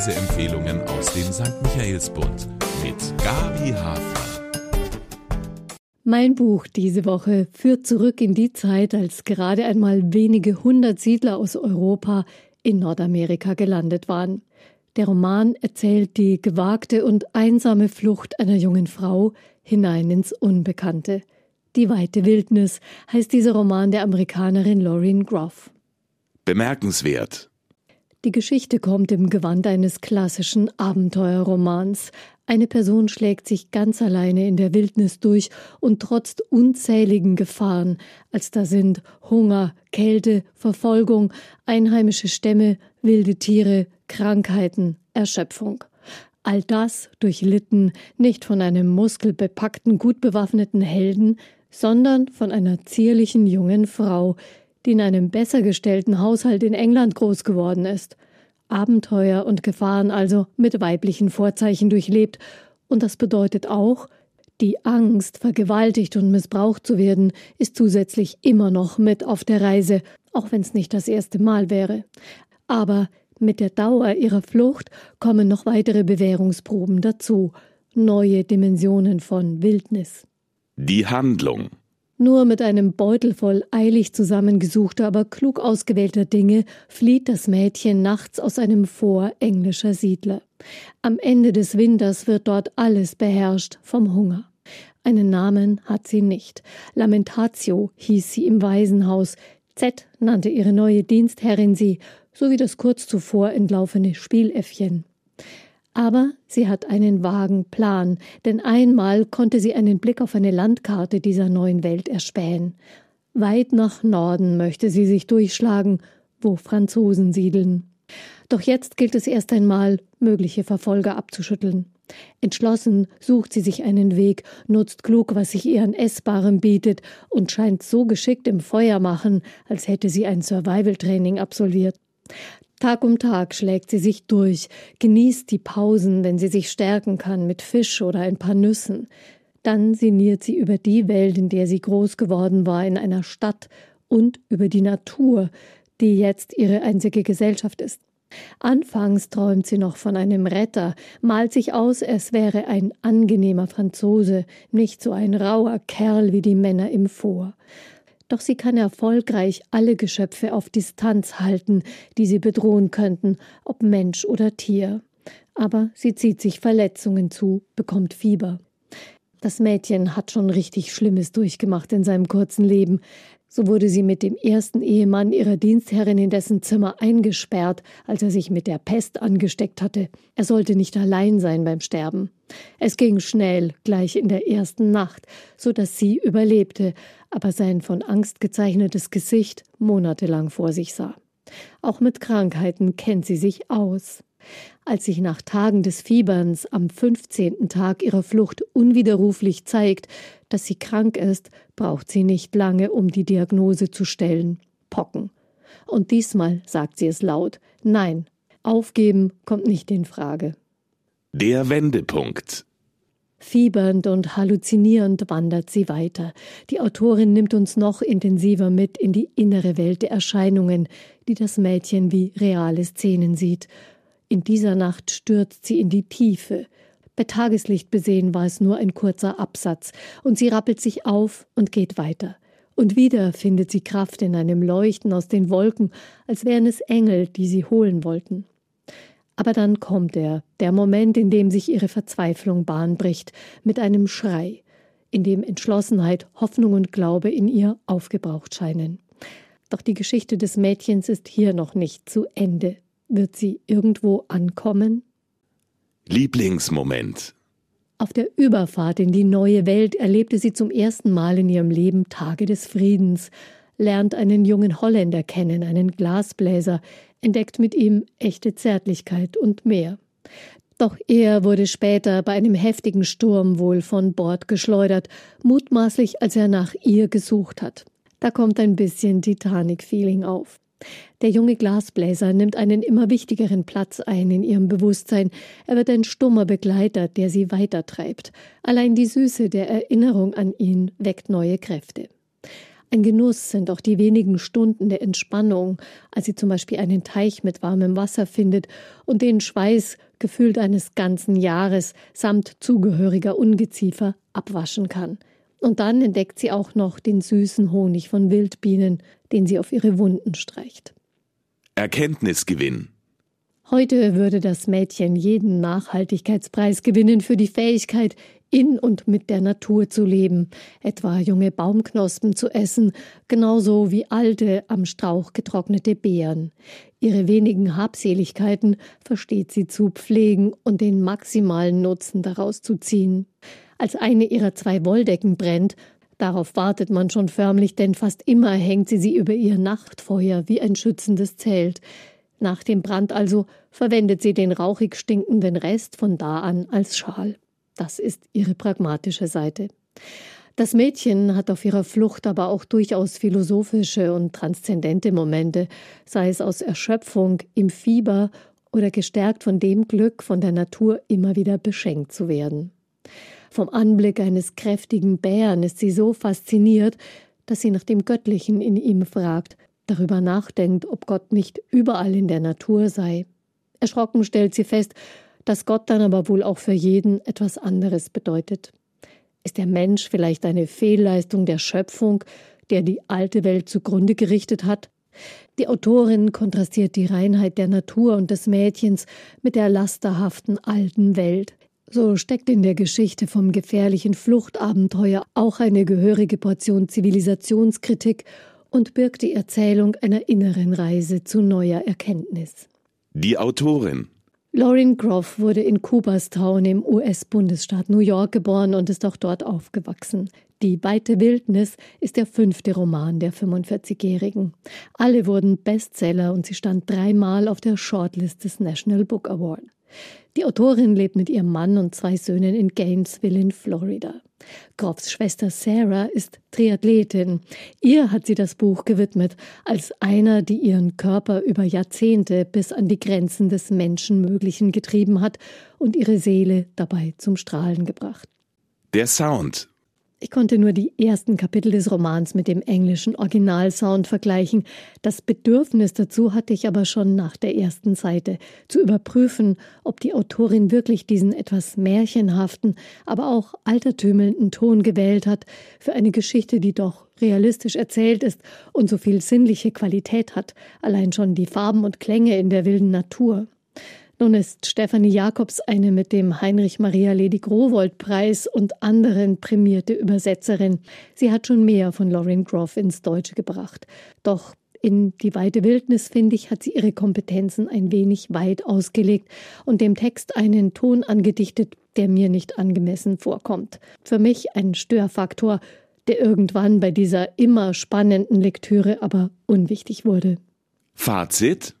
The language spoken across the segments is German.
Leseempfehlungen aus dem St. Michaelsbund mit Gabi Hafner. Mein Buch diese Woche führt zurück in die Zeit, als gerade einmal wenige hundert Siedler aus Europa in Nordamerika gelandet waren. Der Roman erzählt die gewagte und einsame Flucht einer jungen Frau hinein ins Unbekannte. Die weite Wildnis heißt dieser Roman der Amerikanerin Lauren Groff. Bemerkenswert. Die Geschichte kommt im Gewand eines klassischen Abenteuerromans. Eine Person schlägt sich ganz alleine in der Wildnis durch und trotzt unzähligen Gefahren, als da sind Hunger, Kälte, Verfolgung, einheimische Stämme, wilde Tiere, Krankheiten, Erschöpfung. All das durchlitten nicht von einem muskelbepackten, gut bewaffneten Helden, sondern von einer zierlichen jungen Frau, die in einem besser gestellten Haushalt in England groß geworden ist. Abenteuer und Gefahren also mit weiblichen Vorzeichen durchlebt, und das bedeutet auch, die Angst, vergewaltigt und missbraucht zu werden, ist zusätzlich immer noch mit auf der Reise, auch wenn es nicht das erste Mal wäre. Aber mit der Dauer ihrer Flucht kommen noch weitere Bewährungsproben dazu, neue Dimensionen von Wildnis. Die Handlung. Nur mit einem Beutel voll eilig zusammengesuchter, aber klug ausgewählter Dinge flieht das Mädchen nachts aus einem Vor englischer Siedler. Am Ende des Winters wird dort alles beherrscht vom Hunger. Einen Namen hat sie nicht. Lamentatio hieß sie im Waisenhaus. Z nannte ihre neue Dienstherrin sie, sowie das kurz zuvor entlaufene Spieläffchen. Aber sie hat einen vagen Plan, denn einmal konnte sie einen Blick auf eine Landkarte dieser neuen Welt erspähen. Weit nach Norden möchte sie sich durchschlagen, wo Franzosen siedeln. Doch jetzt gilt es erst einmal, mögliche Verfolger abzuschütteln. Entschlossen sucht sie sich einen Weg, nutzt klug, was sich ihr an Essbarem bietet und scheint so geschickt im Feuer machen, als hätte sie ein Survival-Training absolviert. Tag um Tag schlägt sie sich durch, genießt die Pausen, wenn sie sich stärken kann mit Fisch oder ein paar Nüssen. Dann sinniert sie über die Welt, in der sie groß geworden war, in einer Stadt und über die Natur, die jetzt ihre einzige Gesellschaft ist. Anfangs träumt sie noch von einem Retter, malt sich aus, es wäre ein angenehmer Franzose, nicht so ein rauer Kerl wie die Männer im Vor doch sie kann erfolgreich alle Geschöpfe auf Distanz halten, die sie bedrohen könnten, ob Mensch oder Tier. Aber sie zieht sich Verletzungen zu, bekommt Fieber. Das Mädchen hat schon richtig Schlimmes durchgemacht in seinem kurzen Leben. So wurde sie mit dem ersten Ehemann ihrer Dienstherrin in dessen Zimmer eingesperrt, als er sich mit der Pest angesteckt hatte. Er sollte nicht allein sein beim Sterben. Es ging schnell, gleich in der ersten Nacht, so dass sie überlebte, aber sein von Angst gezeichnetes Gesicht monatelang vor sich sah. Auch mit Krankheiten kennt sie sich aus. Als sich nach Tagen des Fieberns am 15. Tag ihrer Flucht unwiderruflich zeigt, dass sie krank ist, braucht sie nicht lange, um die Diagnose zu stellen. Pocken. Und diesmal sagt sie es laut. Nein, aufgeben kommt nicht in Frage. Der Wendepunkt. Fiebernd und halluzinierend wandert sie weiter. Die Autorin nimmt uns noch intensiver mit in die innere Welt der Erscheinungen, die das Mädchen wie reale Szenen sieht. In dieser Nacht stürzt sie in die Tiefe. Bei Tageslicht besehen war es nur ein kurzer Absatz, und sie rappelt sich auf und geht weiter. Und wieder findet sie Kraft in einem Leuchten aus den Wolken, als wären es Engel, die sie holen wollten. Aber dann kommt er, der Moment, in dem sich ihre Verzweiflung Bahn bricht, mit einem Schrei, in dem Entschlossenheit, Hoffnung und Glaube in ihr aufgebraucht scheinen. Doch die Geschichte des Mädchens ist hier noch nicht zu Ende. Wird sie irgendwo ankommen? Lieblingsmoment. Auf der Überfahrt in die neue Welt erlebte sie zum ersten Mal in ihrem Leben Tage des Friedens, lernt einen jungen Holländer kennen, einen Glasbläser, entdeckt mit ihm echte Zärtlichkeit und mehr. Doch er wurde später bei einem heftigen Sturm wohl von Bord geschleudert, mutmaßlich als er nach ihr gesucht hat. Da kommt ein bisschen Titanic-Feeling auf. Der junge Glasbläser nimmt einen immer wichtigeren Platz ein in ihrem Bewusstsein. Er wird ein stummer Begleiter, der sie weitertreibt. Allein die Süße der Erinnerung an ihn weckt neue Kräfte. Ein Genuss sind auch die wenigen Stunden der Entspannung, als sie zum Beispiel einen Teich mit warmem Wasser findet und den Schweiß gefühlt eines ganzen Jahres samt zugehöriger Ungeziefer abwaschen kann. Und dann entdeckt sie auch noch den süßen Honig von Wildbienen, den sie auf ihre Wunden streicht. Erkenntnisgewinn. Heute würde das Mädchen jeden Nachhaltigkeitspreis gewinnen für die Fähigkeit, in und mit der Natur zu leben, etwa junge Baumknospen zu essen, genauso wie alte, am Strauch getrocknete Beeren. Ihre wenigen Habseligkeiten versteht sie zu pflegen und den maximalen Nutzen daraus zu ziehen. Als eine ihrer zwei Wolldecken brennt, darauf wartet man schon förmlich, denn fast immer hängt sie sie über ihr Nachtfeuer wie ein schützendes Zelt. Nach dem Brand also verwendet sie den rauchig stinkenden Rest von da an als Schal. Das ist ihre pragmatische Seite. Das Mädchen hat auf ihrer Flucht aber auch durchaus philosophische und transzendente Momente, sei es aus Erschöpfung, im Fieber oder gestärkt von dem Glück, von der Natur immer wieder beschenkt zu werden. Vom Anblick eines kräftigen Bären ist sie so fasziniert, dass sie nach dem Göttlichen in ihm fragt, darüber nachdenkt, ob Gott nicht überall in der Natur sei. Erschrocken stellt sie fest, dass Gott dann aber wohl auch für jeden etwas anderes bedeutet. Ist der Mensch vielleicht eine Fehlleistung der Schöpfung, der die alte Welt zugrunde gerichtet hat? Die Autorin kontrastiert die Reinheit der Natur und des Mädchens mit der lasterhaften alten Welt. So steckt in der Geschichte vom gefährlichen Fluchtabenteuer auch eine gehörige Portion Zivilisationskritik und birgt die Erzählung einer inneren Reise zu neuer Erkenntnis. Die Autorin Lauren Groff wurde in Cooperstown im US-Bundesstaat New York geboren und ist auch dort aufgewachsen. Die weite Wildnis ist der fünfte Roman der 45-Jährigen. Alle wurden Bestseller und sie stand dreimal auf der Shortlist des National Book Award. Die Autorin lebt mit ihrem Mann und zwei Söhnen in Gainesville in Florida. Groffs Schwester Sarah ist Triathletin. Ihr hat sie das Buch gewidmet, als einer, die ihren Körper über Jahrzehnte bis an die Grenzen des Menschenmöglichen getrieben hat und ihre Seele dabei zum Strahlen gebracht. Der Sound ich konnte nur die ersten Kapitel des Romans mit dem englischen Originalsound vergleichen. Das Bedürfnis dazu hatte ich aber schon nach der ersten Seite, zu überprüfen, ob die Autorin wirklich diesen etwas märchenhaften, aber auch altertümelnden Ton gewählt hat für eine Geschichte, die doch realistisch erzählt ist und so viel sinnliche Qualität hat, allein schon die Farben und Klänge in der wilden Natur. Nun ist Stefanie Jacobs eine mit dem Heinrich Maria Ledig Rowold Preis und anderen prämierte Übersetzerin. Sie hat schon mehr von Lauren Groff ins Deutsche gebracht. Doch in Die weite Wildnis, finde ich, hat sie ihre Kompetenzen ein wenig weit ausgelegt und dem Text einen Ton angedichtet, der mir nicht angemessen vorkommt. Für mich ein Störfaktor, der irgendwann bei dieser immer spannenden Lektüre aber unwichtig wurde. Fazit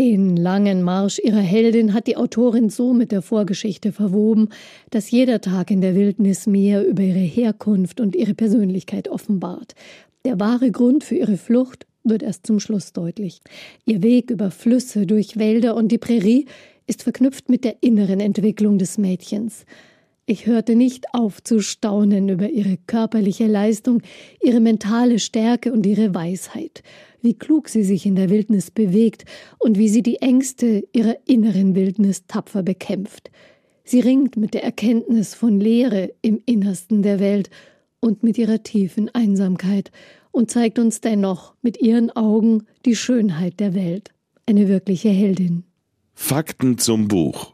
den langen Marsch ihrer Heldin hat die Autorin so mit der Vorgeschichte verwoben, dass jeder Tag in der Wildnis mehr über ihre Herkunft und ihre Persönlichkeit offenbart. Der wahre Grund für ihre Flucht wird erst zum Schluss deutlich. Ihr Weg über Flüsse, durch Wälder und die Prärie ist verknüpft mit der inneren Entwicklung des Mädchens. Ich hörte nicht auf zu staunen über ihre körperliche Leistung, ihre mentale Stärke und ihre Weisheit wie klug sie sich in der Wildnis bewegt und wie sie die Ängste ihrer inneren Wildnis tapfer bekämpft. Sie ringt mit der Erkenntnis von Leere im Innersten der Welt und mit ihrer tiefen Einsamkeit und zeigt uns dennoch mit ihren Augen die Schönheit der Welt. Eine wirkliche Heldin. Fakten zum Buch.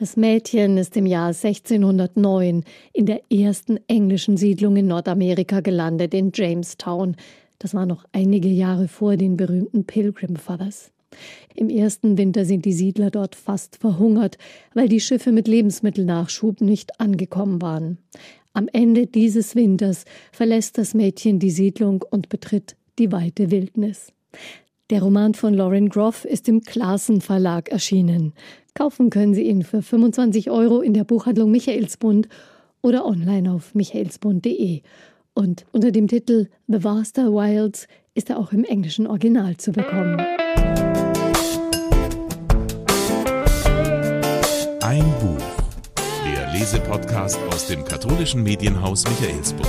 Das Mädchen ist im Jahr 1609 in der ersten englischen Siedlung in Nordamerika gelandet, in Jamestown, das war noch einige Jahre vor den berühmten Pilgrim Fathers. Im ersten Winter sind die Siedler dort fast verhungert, weil die Schiffe mit Lebensmittelnachschub nicht angekommen waren. Am Ende dieses Winters verlässt das Mädchen die Siedlung und betritt die weite Wildnis. Der Roman von Lauren Groff ist im Klassen Verlag erschienen. Kaufen können Sie ihn für 25 Euro in der Buchhandlung Michaelsbund oder online auf michaelsbund.de. Und unter dem Titel The Vaster Wilds ist er auch im englischen Original zu bekommen. Ein Buch. Der Lesepodcast aus dem katholischen Medienhaus Michaelsbund.